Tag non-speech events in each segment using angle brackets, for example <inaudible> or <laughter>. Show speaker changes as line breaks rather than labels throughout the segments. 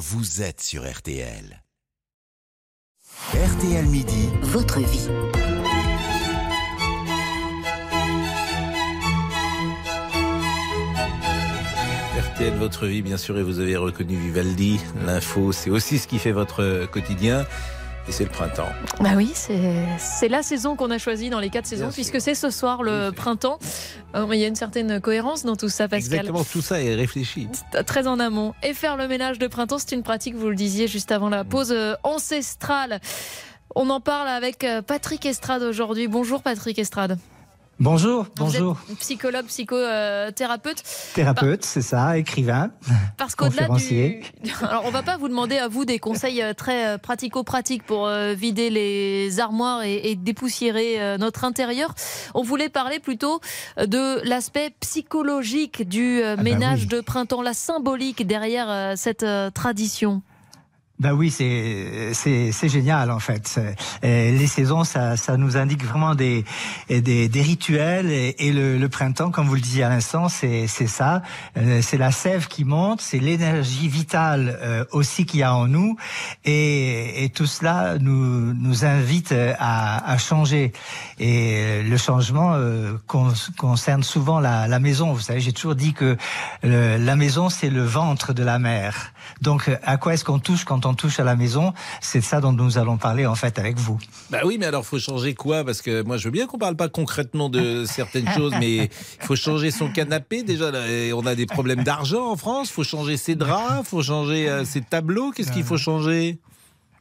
vous êtes sur RTL. RTL Midi,
votre vie.
RTL Votre Vie, bien sûr, et vous avez reconnu Vivaldi. L'info, c'est aussi ce qui fait votre quotidien. Et c'est le printemps.
Bah oui, c'est la saison qu'on a choisie dans les quatre saisons, puisque c'est ce soir le printemps. Euh, il y a une certaine cohérence dans tout ça, Pascal.
Exactement, tout ça est réfléchi.
Très en amont. Et faire le ménage de printemps, c'est une pratique, vous le disiez juste avant la pause euh, ancestrale. On en parle avec euh, Patrick Estrade aujourd'hui. Bonjour Patrick Estrade.
Bonjour, bonjour.
psychologue, psychothérapeute.
Thérapeute, c'est ça, écrivain. <laughs>
Parce qu'au-delà du. <laughs> Alors, on va pas vous demander à vous des conseils euh, très euh, pratico-pratiques pour euh, vider les armoires et, dépoussiérer notre intérieur. On voulait parler plutôt de l'aspect psychologique du ah bah ménage de printemps, la symbolique derrière cette tradition.
Ben oui, c'est c'est génial en fait. les saisons, ça, ça nous indique vraiment des des, des rituels et, le, le, printemps, comme vous le disiez à l'instant, c'est c'est ça. Euh, c'est la sève qui monte, c'est l'énergie vitale euh, aussi qu'il y a en nous, et, et tout cela nous nous invite à, à changer. Et le changement euh, concerne souvent la, la maison. Vous savez, j'ai toujours dit que la maison c'est le ventre de la mer. Donc, à quoi est-ce qu'on touche quand on touche à la maison? C'est ça dont nous allons parler en fait avec vous.
Bah oui, mais alors faut changer quoi? Parce que moi, je veux bien qu'on parle pas concrètement de <laughs> certaines choses, mais il faut changer son canapé. Déjà, on a des problèmes d'argent en France. Il faut changer ses draps, il faut changer euh, ses tableaux. Qu'est-ce qu'il faut changer?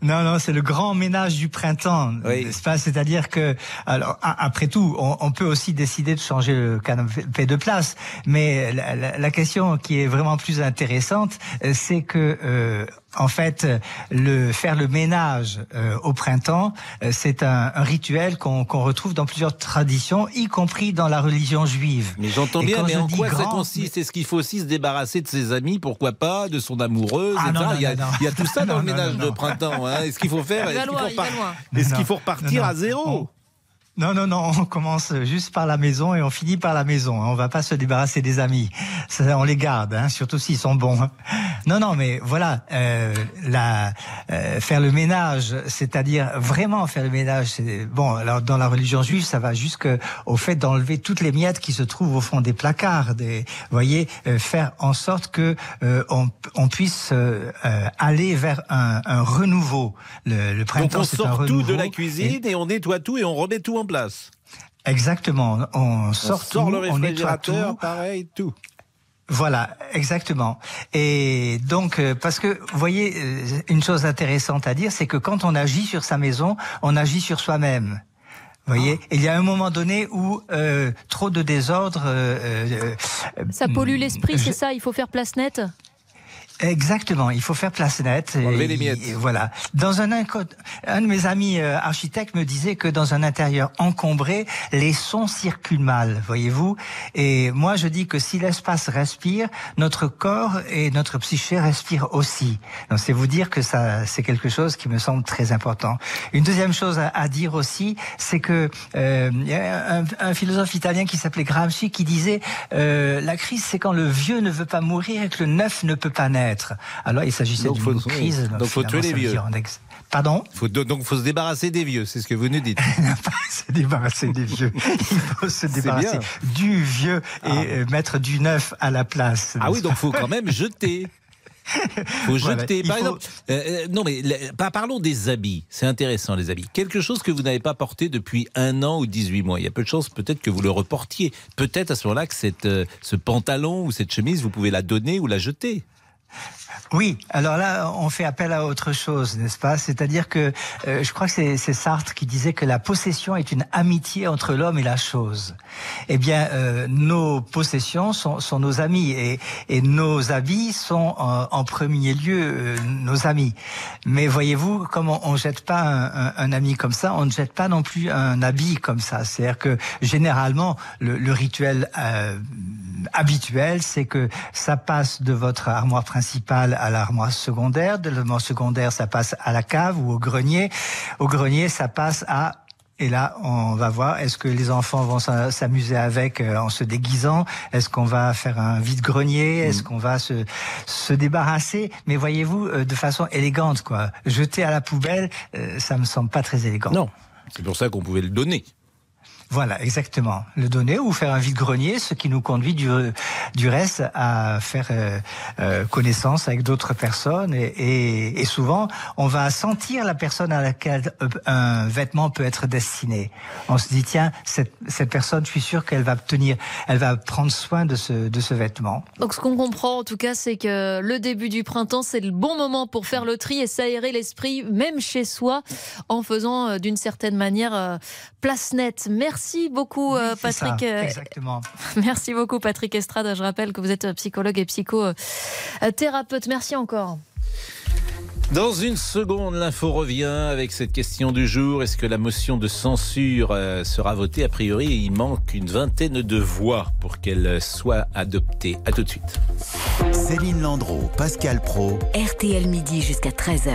Non, non, c'est le grand ménage du printemps, n'est-ce pas? C'est-à-dire que, alors, après tout, on, peut aussi décider de changer le canapé de place, mais la, la question qui est vraiment plus intéressante, euh, c'est que euh, en fait, le faire le ménage euh, au printemps, euh, c'est un, un, rituel qu'on retrouve dans plusieurs traditions, y compris dans la religion juive.
Mais j'entends bien, mais en quoi ça consiste? Est-ce qu'il faut aussi se débarrasser de ses amis, pourquoi pas, de son amoureuse
ah, non, il, y a,
il, y a, tout ça dans <laughs> le ménage de printemps. Hein. Est-ce qu'il faut faire? Est-ce qu'il faut, repartir à zéro?
Non, non, non, on commence juste par la maison et on finit par la maison. On va pas se débarrasser des amis. Ça, on les garde, hein, surtout s'ils sont bons. Non, non, mais voilà, euh, la, euh, faire le ménage, c'est-à-dire vraiment faire le ménage. Bon, alors dans la religion juive, ça va jusqu'au fait d'enlever toutes les miettes qui se trouvent au fond des placards. Des, voyez, euh, faire en sorte que euh, on, on, puisse euh, aller vers un, un renouveau. Le, le printemps,
c'est
un renouveau.
tout de la cuisine et... et on nettoie tout et on remet tout en place.
Exactement. On sort,
le réfrigérateur, pareil, tout.
Voilà, exactement. Et donc, euh, parce que, vous voyez, euh, une chose intéressante à dire, c'est que quand on agit sur sa maison, on agit sur soi-même. Vous voyez, ah. il y a un moment donné où euh, trop de désordre.
ça pollue l'esprit, c'est ça? Il faut faire place nette?
Exactement, il faut faire place nette.
Enlever les miettes.
voilà. Dans un, un de mes amis euh, architectes me disait que dans un intérieur encombré, les sons circulent mal, voyez-vous. Et moi, je dis que si l'espace respire, notre corps et notre psyché respirent aussi. Donc, c'est vous dire que ça, c'est quelque chose qui me semble très important. Une deuxième chose à, dire aussi, c'est que euh, y a un, un, philosophe italien qui s'appelait Gramsci qui disait euh, la crise, c'est quand le vieux ne veut pas mourir et que le neuf ne peut pas naître. Alors il s'agissait d'une crise.
Donc faut tuer les vieux.
Pardon?
Faut, Donc, il faut se débarrasser des vieux, c'est ce que vous nous dites. <laughs>
pas se débarrasser des vieux. <laughs> Il faut se débarrasser du vieux et ah. euh, mettre du neuf à la place.
Ah oui, donc il faut quand même jeter. <laughs> faut jeter. Par exemple, euh, euh, non mais parlons des habits. C'est intéressant les habits. Quelque chose que vous n'avez pas porté depuis un an ou 18 mois. Il y a peu de chances peut-être que vous le reportiez. Peut-être à ce moment-là que cette, ce pantalon ou cette chemise, vous pouvez la donner ou la jeter.
Oui, alors là, on fait appel à autre chose, n'est-ce pas? C'est-à-dire que euh, je crois que c'est Sartre qui disait que la possession est une amitié entre l'homme et la chose. Eh bien, euh, nos possessions sont, sont, nos amis et, et nos habits sont en, premier lieu euh, nos amis. Mais voyez-vous, comme on, ne jette pas un, un, ami comme ça, on ne jette pas non plus un habit comme ça. C'est-à-dire que généralement, le, le rituel habituel, c'est que ça passe de votre armoire principale à l'armoire secondaire. De l'armoire secondaire, ça passe à la cave ou au grenier. Au grenier, ça passe à Et là, on va voir, est-ce que les enfants vont s'amuser avec euh, en se déguisant? Est-ce qu'on va faire un vide-grenier Est-ce mm. qu'on va se, se débarrasser? Mais voyez-vous, euh, de façon élégante, quoi. Jeter à la poubelle, euh, ça me semble pas très élégant.
Non, c'est pour ça qu'on pouvait le donner.
Voilà, exactement. Le donner ou faire un vide-grenier, ce qui nous conduit du, reste à faire euh, euh, connaissance avec d'autres personnes. Et, souvent, on va sentir la personne à laquelle euh, un vêtement peut être destiné. On se dit, tiens, cette, cette personne, je suis sûr qu'elle va tenir, elle va prendre soin de ce, de ce vêtement.
Donc ce qu'on comprend en tout cas, c'est que le début du printemps, c'est le bon moment pour faire le tri et s'aérer l'esprit, même chez soi, en faisant d'une certaine manière place nette. Merci Merci beaucoup, euh, Patrick.
Euh, exactement. <laughs>
Merci beaucoup, Patrick Estrade. Je rappelle que vous êtes psychologue et psychothérapeute. Merci encore.
Dans une seconde, l'info revient avec cette question du jour. Est-ce que la motion de censure euh, sera votée? A priori, il manque une vingtaine de voix pour qu'elle soit adoptée. A tout de suite.
Céline Landreau, Pascal Pro.
RTL midi jusqu'à 13h.